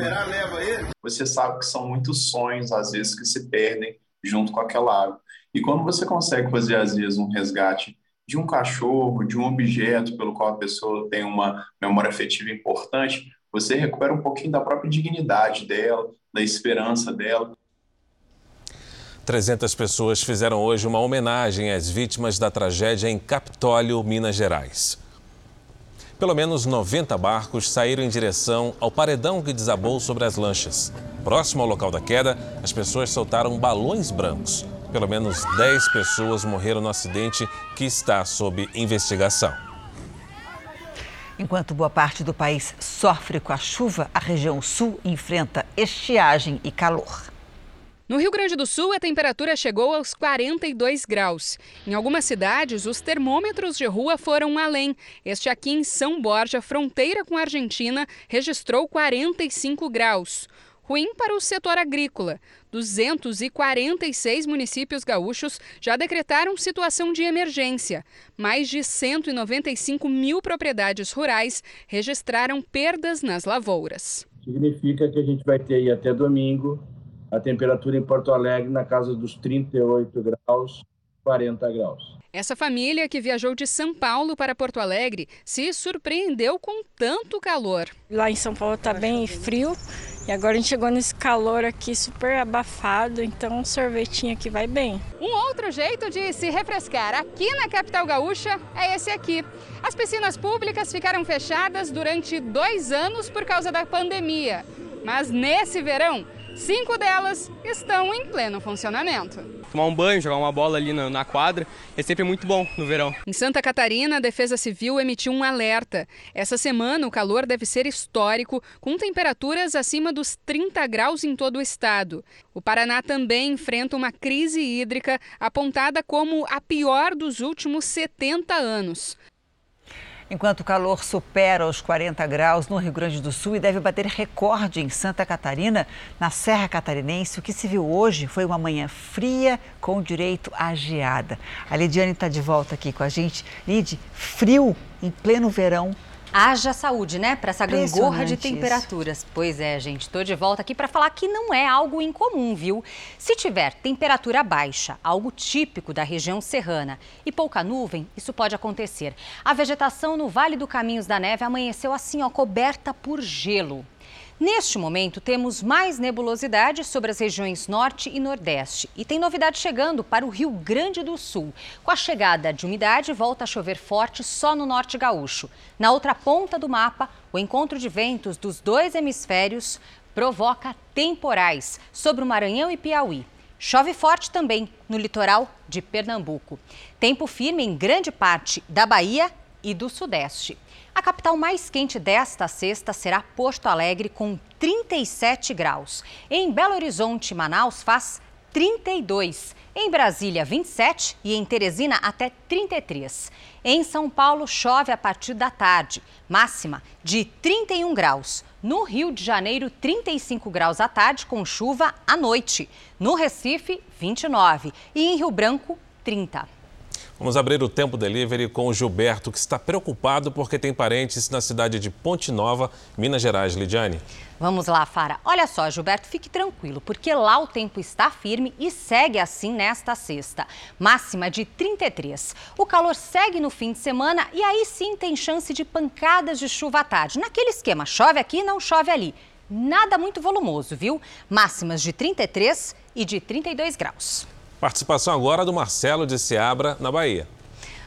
Você sabe que são muitos sonhos, às vezes, que se perdem junto com aquela água. E quando você consegue fazer, às vezes, um resgate de um cachorro, de um objeto pelo qual a pessoa tem uma memória afetiva importante, você recupera um pouquinho da própria dignidade dela, da esperança dela. 300 pessoas fizeram hoje uma homenagem às vítimas da tragédia em Capitólio, Minas Gerais. Pelo menos 90 barcos saíram em direção ao paredão que desabou sobre as lanchas. Próximo ao local da queda, as pessoas soltaram balões brancos. Pelo menos 10 pessoas morreram no acidente que está sob investigação. Enquanto boa parte do país sofre com a chuva, a região sul enfrenta estiagem e calor. No Rio Grande do Sul, a temperatura chegou aos 42 graus. Em algumas cidades, os termômetros de rua foram além. Este aqui em São Borja, fronteira com a Argentina, registrou 45 graus. Ruim para o setor agrícola. 246 municípios gaúchos já decretaram situação de emergência. Mais de 195 mil propriedades rurais registraram perdas nas lavouras. Significa que a gente vai ter aí até domingo a temperatura em Porto Alegre na casa dos 38 graus, 40 graus. Essa família que viajou de São Paulo para Porto Alegre se surpreendeu com tanto calor. Lá em São Paulo está bem frio e agora a gente chegou nesse calor aqui super abafado, então um sorvetinho aqui vai bem. Um outro jeito de se refrescar aqui na capital gaúcha é esse aqui. As piscinas públicas ficaram fechadas durante dois anos por causa da pandemia. Mas nesse verão, cinco delas estão em pleno funcionamento tomar um banho, jogar uma bola ali na, na, quadra, é sempre muito bom no verão. Em Santa Catarina, a Defesa Civil emitiu um alerta. Essa semana, o calor deve ser histórico, com temperaturas acima dos 30 graus em todo o estado. O Paraná também enfrenta uma crise hídrica apontada como a pior dos últimos 70 anos. Enquanto o calor supera os 40 graus no Rio Grande do Sul e deve bater recorde em Santa Catarina, na Serra Catarinense, o que se viu hoje foi uma manhã fria com direito à geada. A Lidiane está de volta aqui com a gente. Lid, frio em pleno verão Haja saúde, né? Para essa gangorra de temperaturas. Isso. Pois é, gente. Estou de volta aqui para falar que não é algo incomum, viu? Se tiver temperatura baixa, algo típico da região serrana, e pouca nuvem, isso pode acontecer. A vegetação no Vale do Caminhos da Neve amanheceu assim, ó, coberta por gelo. Neste momento, temos mais nebulosidade sobre as regiões norte e nordeste. E tem novidade chegando para o Rio Grande do Sul. Com a chegada de umidade, volta a chover forte só no norte gaúcho. Na outra ponta do mapa, o encontro de ventos dos dois hemisférios provoca temporais sobre o Maranhão e Piauí. Chove forte também no litoral de Pernambuco. Tempo firme em grande parte da Bahia e do Sudeste. A capital mais quente desta sexta será Porto Alegre, com 37 graus. Em Belo Horizonte, Manaus, faz 32. Em Brasília, 27 e em Teresina, até 33. Em São Paulo, chove a partir da tarde, máxima de 31 graus. No Rio de Janeiro, 35 graus à tarde, com chuva à noite. No Recife, 29. E em Rio Branco, 30. Vamos abrir o Tempo Delivery com o Gilberto, que está preocupado porque tem parentes na cidade de Ponte Nova, Minas Gerais. Lidiane. Vamos lá, Fara. Olha só, Gilberto, fique tranquilo, porque lá o tempo está firme e segue assim nesta sexta. Máxima de 33. O calor segue no fim de semana e aí sim tem chance de pancadas de chuva à tarde. Naquele esquema, chove aqui, não chove ali. Nada muito volumoso, viu? Máximas de 33 e de 32 graus. Participação agora do Marcelo de Seabra, na Bahia.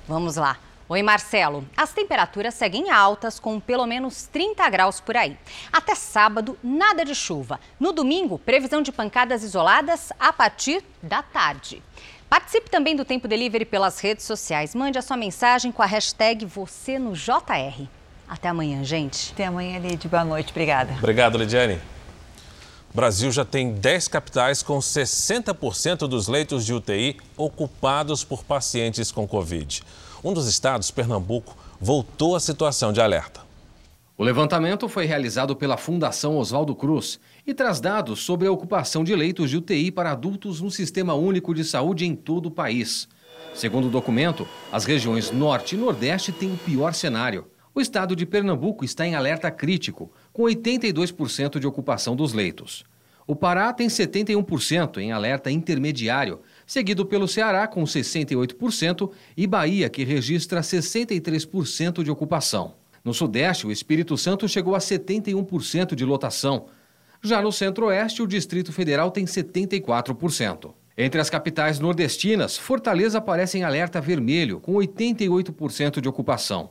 Vamos lá. Oi, Marcelo. As temperaturas seguem altas, com pelo menos 30 graus por aí. Até sábado, nada de chuva. No domingo, previsão de pancadas isoladas a partir da tarde. Participe também do Tempo Delivery pelas redes sociais. Mande a sua mensagem com a hashtag você no JR. Até amanhã, gente. Até amanhã, Lid. Boa noite. Obrigada. Obrigado, Lidiane. Brasil já tem 10 capitais com 60% dos leitos de UTI ocupados por pacientes com Covid. Um dos estados, Pernambuco, voltou à situação de alerta. O levantamento foi realizado pela Fundação Oswaldo Cruz e traz dados sobre a ocupação de leitos de UTI para adultos no Sistema Único de Saúde em todo o país. Segundo o documento, as regiões Norte e Nordeste têm o pior cenário. O estado de Pernambuco está em alerta crítico, com 82% de ocupação dos leitos. O Pará tem 71% em alerta intermediário, seguido pelo Ceará com 68% e Bahia, que registra 63% de ocupação. No Sudeste, o Espírito Santo chegou a 71% de lotação. Já no Centro-Oeste, o Distrito Federal tem 74%. Entre as capitais nordestinas, Fortaleza aparece em alerta vermelho, com 88% de ocupação.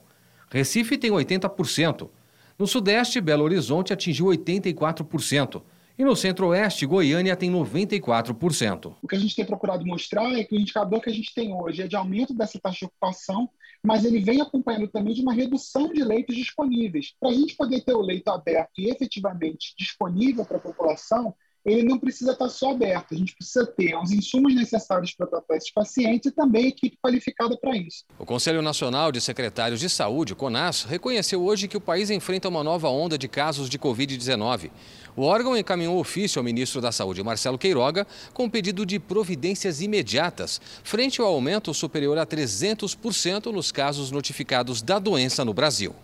Recife tem 80%. No Sudeste, Belo Horizonte atingiu 84%. E no centro-oeste, Goiânia tem 94%. O que a gente tem procurado mostrar é que o indicador que a gente tem hoje é de aumento dessa taxa de ocupação, mas ele vem acompanhando também de uma redução de leitos disponíveis. Para a gente poder ter o leito aberto e efetivamente disponível para a população, ele não precisa estar só aberto, a gente precisa ter os insumos necessários para tratar esses pacientes e também equipe qualificada para isso. O Conselho Nacional de Secretários de Saúde, CONAS, reconheceu hoje que o país enfrenta uma nova onda de casos de Covid-19. O órgão encaminhou ofício ao ministro da Saúde, Marcelo Queiroga, com pedido de providências imediatas, frente ao aumento superior a 300% nos casos notificados da doença no Brasil.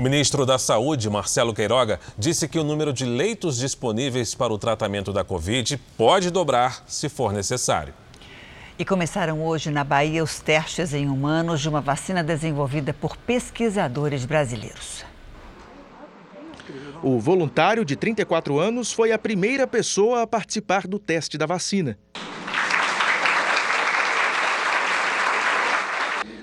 O ministro da Saúde, Marcelo Queiroga, disse que o número de leitos disponíveis para o tratamento da Covid pode dobrar se for necessário. E começaram hoje na Bahia os testes em humanos de uma vacina desenvolvida por pesquisadores brasileiros. O voluntário de 34 anos foi a primeira pessoa a participar do teste da vacina.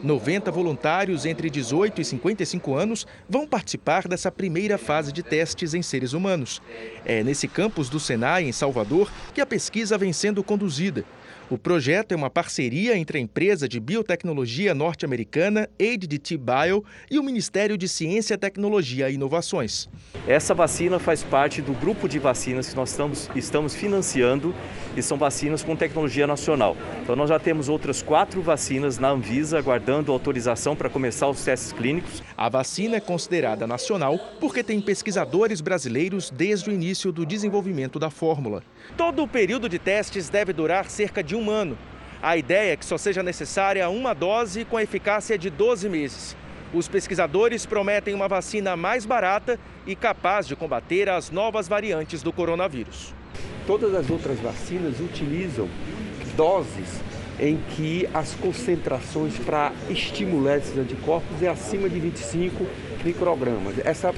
90 voluntários entre 18 e 55 anos vão participar dessa primeira fase de testes em seres humanos. É nesse campus do Senai, em Salvador, que a pesquisa vem sendo conduzida. O projeto é uma parceria entre a empresa de biotecnologia norte-americana ADT Bio e o Ministério de Ciência, Tecnologia e Inovações. Essa vacina faz parte do grupo de vacinas que nós estamos, estamos financiando e são vacinas com tecnologia nacional. Então nós já temos outras quatro vacinas na Anvisa aguardando autorização para começar os testes clínicos. A vacina é considerada nacional porque tem pesquisadores brasileiros desde o início do desenvolvimento da fórmula. Todo o período de testes deve durar cerca de um ano. A ideia é que só seja necessária uma dose com eficácia de 12 meses. Os pesquisadores prometem uma vacina mais barata e capaz de combater as novas variantes do coronavírus. Todas as outras vacinas utilizam doses em que as concentrações para estimular esses anticorpos é acima de 25 microgramas. Essa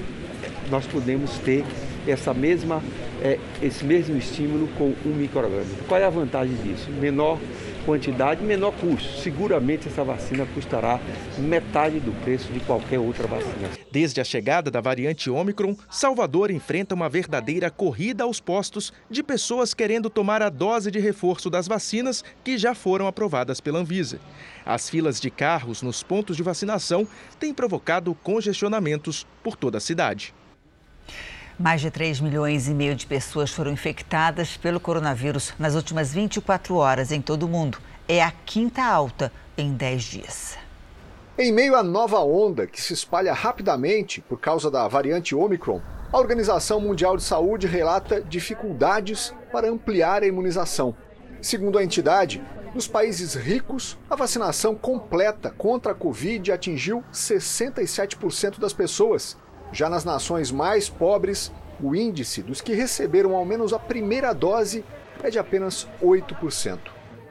nós podemos ter essa mesma, é, esse mesmo estímulo com um micrograma. Qual é a vantagem disso? Menor quantidade, menor custo. Seguramente essa vacina custará metade do preço de qualquer outra vacina. Desde a chegada da variante Ômicron, Salvador enfrenta uma verdadeira corrida aos postos de pessoas querendo tomar a dose de reforço das vacinas que já foram aprovadas pela Anvisa. As filas de carros nos pontos de vacinação têm provocado congestionamentos por toda a cidade. Mais de 3 milhões e meio de pessoas foram infectadas pelo coronavírus nas últimas 24 horas em todo o mundo. É a quinta alta em 10 dias. Em meio à nova onda que se espalha rapidamente por causa da variante Omicron, a Organização Mundial de Saúde relata dificuldades para ampliar a imunização. Segundo a entidade, nos países ricos, a vacinação completa contra a Covid atingiu 67% das pessoas já nas nações mais pobres, o índice dos que receberam ao menos a primeira dose é de apenas 8%.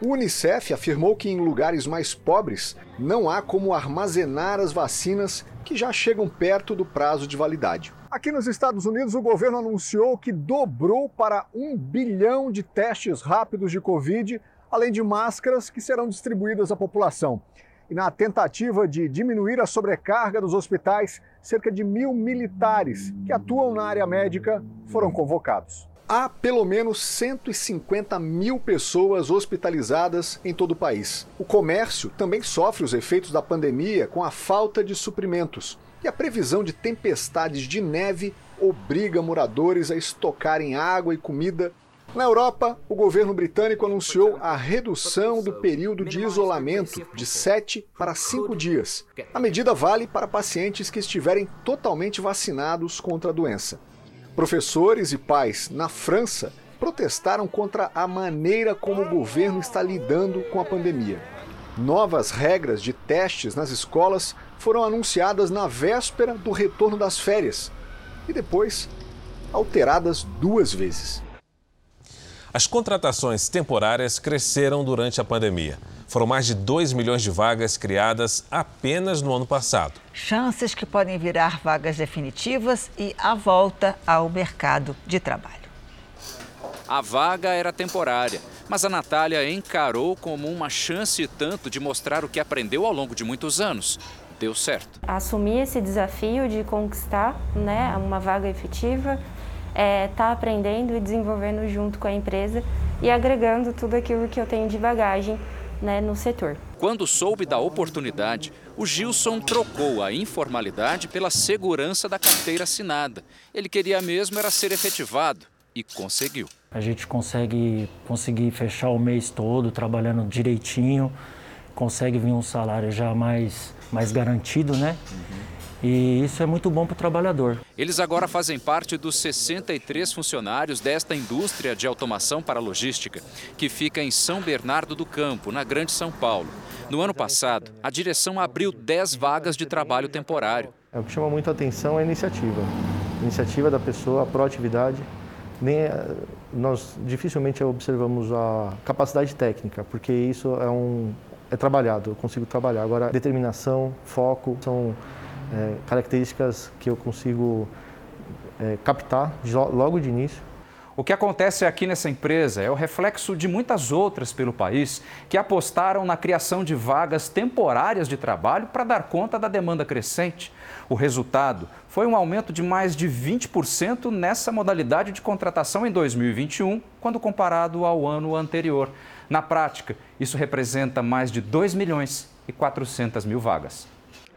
O Unicef afirmou que em lugares mais pobres não há como armazenar as vacinas que já chegam perto do prazo de validade. Aqui nos Estados Unidos, o governo anunciou que dobrou para um bilhão de testes rápidos de Covid, além de máscaras que serão distribuídas à população. E na tentativa de diminuir a sobrecarga dos hospitais, cerca de mil militares que atuam na área médica foram convocados. Há pelo menos 150 mil pessoas hospitalizadas em todo o país. O comércio também sofre os efeitos da pandemia com a falta de suprimentos. E a previsão de tempestades de neve obriga moradores a estocarem água e comida na Europa, o governo britânico anunciou a redução do período de isolamento de 7 para 5 dias. A medida vale para pacientes que estiverem totalmente vacinados contra a doença. Professores e pais na França protestaram contra a maneira como o governo está lidando com a pandemia. Novas regras de testes nas escolas foram anunciadas na véspera do retorno das férias e depois alteradas duas vezes. As contratações temporárias cresceram durante a pandemia. Foram mais de 2 milhões de vagas criadas apenas no ano passado. Chances que podem virar vagas definitivas e a volta ao mercado de trabalho. A vaga era temporária, mas a Natália encarou como uma chance e tanto de mostrar o que aprendeu ao longo de muitos anos. Deu certo. Assumir esse desafio de conquistar né, uma vaga efetiva é, tá aprendendo e desenvolvendo junto com a empresa e agregando tudo aquilo que eu tenho de bagagem né, no setor. Quando soube da oportunidade, o Gilson trocou a informalidade pela segurança da carteira assinada. Ele queria mesmo era ser efetivado e conseguiu. A gente consegue conseguir fechar o mês todo trabalhando direitinho, consegue vir um salário já mais, mais garantido, né? Uhum. E isso é muito bom para o trabalhador. Eles agora fazem parte dos 63 funcionários desta indústria de automação para logística, que fica em São Bernardo do Campo, na Grande São Paulo. No ano passado, a direção abriu 10 vagas de trabalho temporário. É, o que chama muito a atenção é a iniciativa. A iniciativa da pessoa, a proatividade. Nem, é, nós dificilmente observamos a capacidade técnica, porque isso é, um, é trabalhado, eu consigo trabalhar. Agora, determinação, foco, são é, características que eu consigo é, captar logo de início. O que acontece aqui nessa empresa é o reflexo de muitas outras pelo país que apostaram na criação de vagas temporárias de trabalho para dar conta da demanda crescente. O resultado foi um aumento de mais de 20% nessa modalidade de contratação em 2021, quando comparado ao ano anterior. Na prática, isso representa mais de 2 milhões e 400 mil vagas.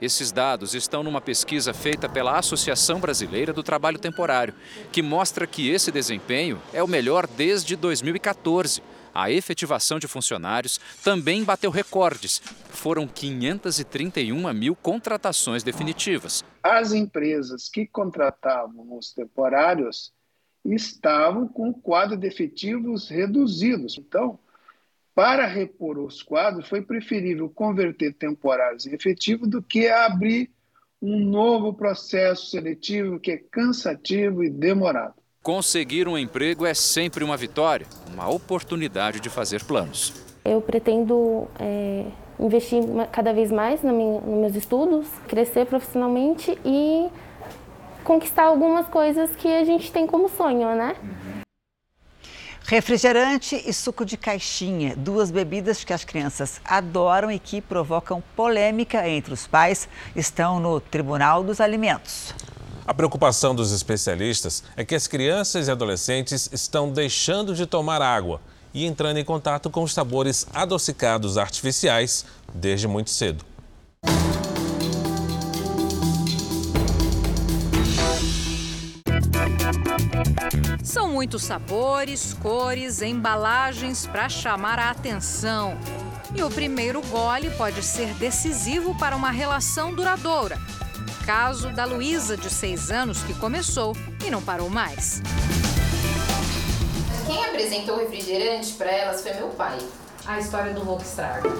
Esses dados estão numa pesquisa feita pela Associação Brasileira do Trabalho Temporário, que mostra que esse desempenho é o melhor desde 2014. A efetivação de funcionários também bateu recordes. Foram 531 mil contratações definitivas. As empresas que contratavam os temporários estavam com quadro de efetivos reduzidos. Então, para repor os quadros, foi preferível converter temporários em efetivo do que abrir um novo processo seletivo que é cansativo e demorado. Conseguir um emprego é sempre uma vitória, uma oportunidade de fazer planos. Eu pretendo é, investir cada vez mais no meu, nos meus estudos, crescer profissionalmente e conquistar algumas coisas que a gente tem como sonho, né? Refrigerante e suco de caixinha, duas bebidas que as crianças adoram e que provocam polêmica entre os pais, estão no Tribunal dos Alimentos. A preocupação dos especialistas é que as crianças e adolescentes estão deixando de tomar água e entrando em contato com os sabores adocicados artificiais desde muito cedo. Muitos sabores, cores, embalagens para chamar a atenção. E o primeiro gole pode ser decisivo para uma relação duradoura. Caso da Luísa, de 6 anos, que começou e não parou mais. Quem apresentou o refrigerante para elas foi meu pai. A história do Volkswagen.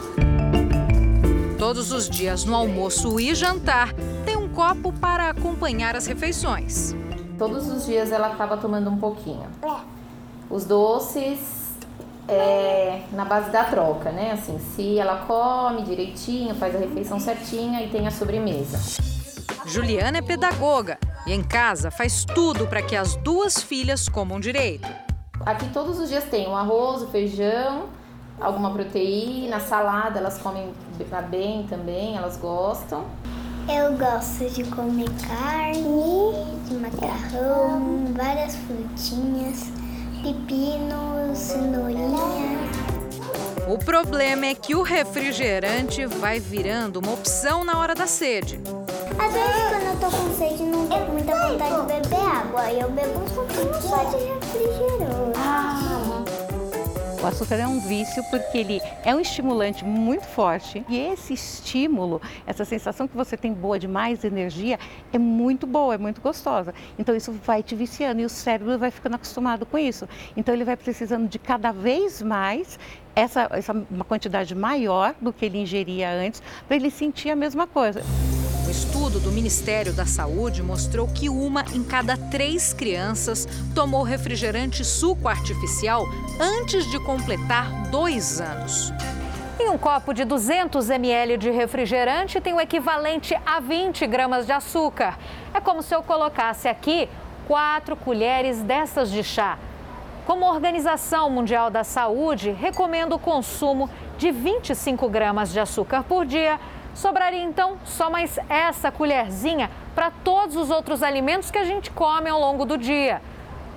Todos os dias, no almoço e jantar, tem um copo para acompanhar as refeições todos os dias ela acaba tomando um pouquinho. Os doces é na base da troca, né? Assim, se ela come direitinho, faz a refeição certinha e tem a sobremesa. Juliana é pedagoga e em casa faz tudo para que as duas filhas comam direito. Aqui todos os dias tem o arroz, o feijão, alguma proteína, salada, elas comem bem também, elas gostam. Eu gosto de comer carne, de macarrão, várias frutinhas, pepino, cenourinha. O problema é que o refrigerante vai virando uma opção na hora da sede. Às vezes, quando eu tô com sede, não tenho muita vontade de beber água. Eu bebo um pouquinho só de refrigerante. O açúcar é um vício porque ele é um estimulante muito forte e esse estímulo, essa sensação que você tem boa de mais energia é muito boa, é muito gostosa. Então isso vai te viciando e o cérebro vai ficando acostumado com isso. Então ele vai precisando de cada vez mais essa, essa uma quantidade maior do que ele ingeria antes para ele sentir a mesma coisa. Um estudo do Ministério da Saúde mostrou que uma em cada três crianças tomou refrigerante suco artificial antes de completar dois anos. E um copo de 200 ml de refrigerante tem o equivalente a 20 gramas de açúcar. É como se eu colocasse aqui quatro colheres dessas de chá. Como a Organização Mundial da Saúde recomenda o consumo de 25 gramas de açúcar por dia Sobraria então só mais essa colherzinha para todos os outros alimentos que a gente come ao longo do dia.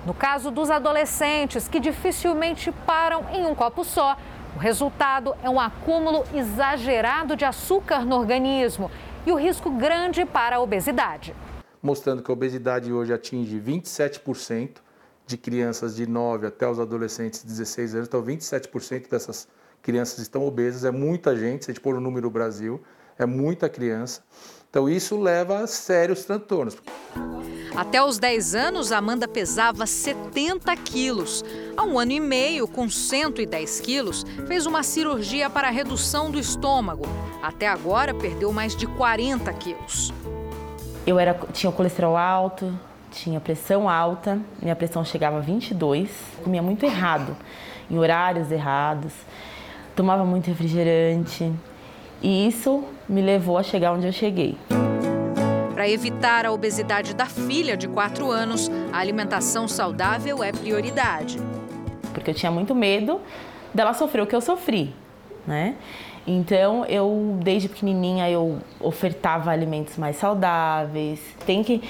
No caso dos adolescentes, que dificilmente param em um copo só, o resultado é um acúmulo exagerado de açúcar no organismo e o risco grande para a obesidade. Mostrando que a obesidade hoje atinge 27% de crianças de 9 até os adolescentes de 16 anos, então 27% dessas crianças estão obesas, é muita gente, se a gente pôr o número no Brasil, é muita criança. Então isso leva a sérios transtornos. Até os 10 anos, Amanda pesava 70 quilos. Há um ano e meio, com 110 quilos, fez uma cirurgia para redução do estômago. Até agora, perdeu mais de 40 quilos. Eu era, tinha o colesterol alto, tinha pressão alta, minha pressão chegava a 22, comia muito errado, em horários errados, tomava muito refrigerante, e isso me levou a chegar onde eu cheguei. Para evitar a obesidade da filha de 4 anos, a alimentação saudável é prioridade. Porque eu tinha muito medo dela sofrer o que eu sofri, né? Então, eu desde pequenininha eu ofertava alimentos mais saudáveis. Tem que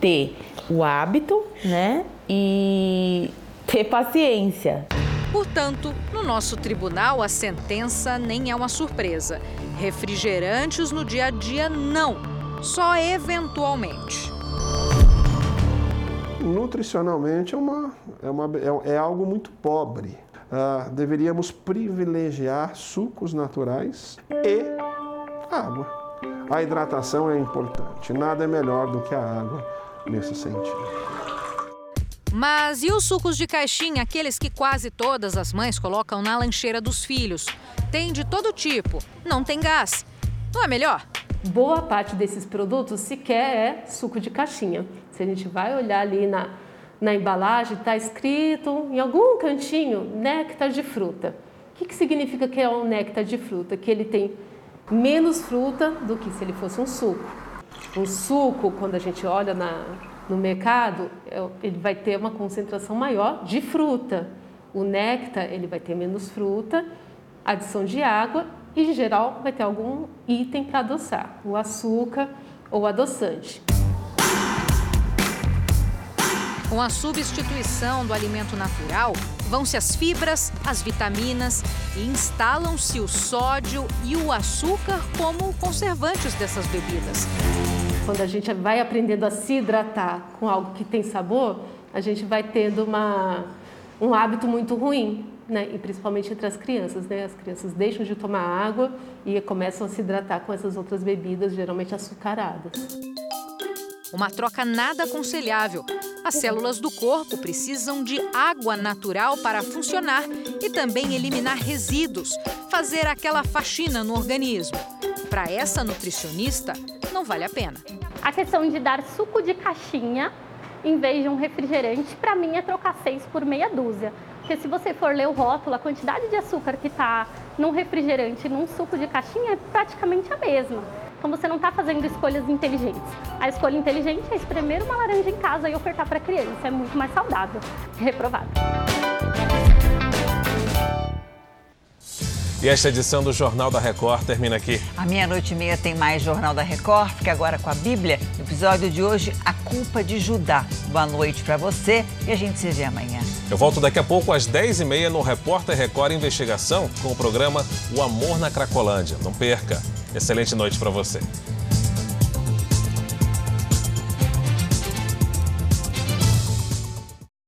ter o hábito, né? E ter paciência. Portanto, no nosso tribunal, a sentença nem é uma surpresa. Refrigerantes no dia a dia, não. Só eventualmente. Nutricionalmente é, uma, é, uma, é, é algo muito pobre. Uh, deveríamos privilegiar sucos naturais e água. A hidratação é importante, nada é melhor do que a água nesse sentido. Mas e os sucos de caixinha, aqueles que quase todas as mães colocam na lancheira dos filhos? Tem de todo tipo, não tem gás. Não é melhor? Boa parte desses produtos sequer é suco de caixinha. Se a gente vai olhar ali na, na embalagem, está escrito em algum cantinho néctar de fruta. O que, que significa que é um néctar de fruta? Que ele tem menos fruta do que se ele fosse um suco. Um suco, quando a gente olha na, no mercado, é ele vai ter uma concentração maior de fruta. O néctar, ele vai ter menos fruta, adição de água e, em geral, vai ter algum item para adoçar, o açúcar ou adoçante. Com a substituição do alimento natural, vão-se as fibras, as vitaminas e instalam-se o sódio e o açúcar como conservantes dessas bebidas. Quando a gente vai aprendendo a se hidratar com algo que tem sabor, a gente vai tendo uma, um hábito muito ruim, né? e principalmente entre as crianças. Né? As crianças deixam de tomar água e começam a se hidratar com essas outras bebidas, geralmente açucaradas. Uma troca nada aconselhável. As células do corpo precisam de água natural para funcionar e também eliminar resíduos, fazer aquela faxina no organismo. Para essa nutricionista, não vale a pena. A questão de dar suco de caixinha em vez de um refrigerante, para mim é trocar seis por meia dúzia. Porque se você for ler o rótulo, a quantidade de açúcar que está num refrigerante e num suco de caixinha é praticamente a mesma. Então você não está fazendo escolhas inteligentes. A escolha inteligente é espremer uma laranja em casa e ofertar para criança. É muito mais saudável. Reprovado. E esta edição do Jornal da Record termina aqui. À meia-noite e meia tem mais Jornal da Record. Fique agora com a Bíblia. No episódio de hoje, a culpa de Judá. Boa noite para você e a gente se vê amanhã. Eu volto daqui a pouco às 10h30 no Repórter Record Investigação com o programa O Amor na Cracolândia. Não perca. Excelente noite para você.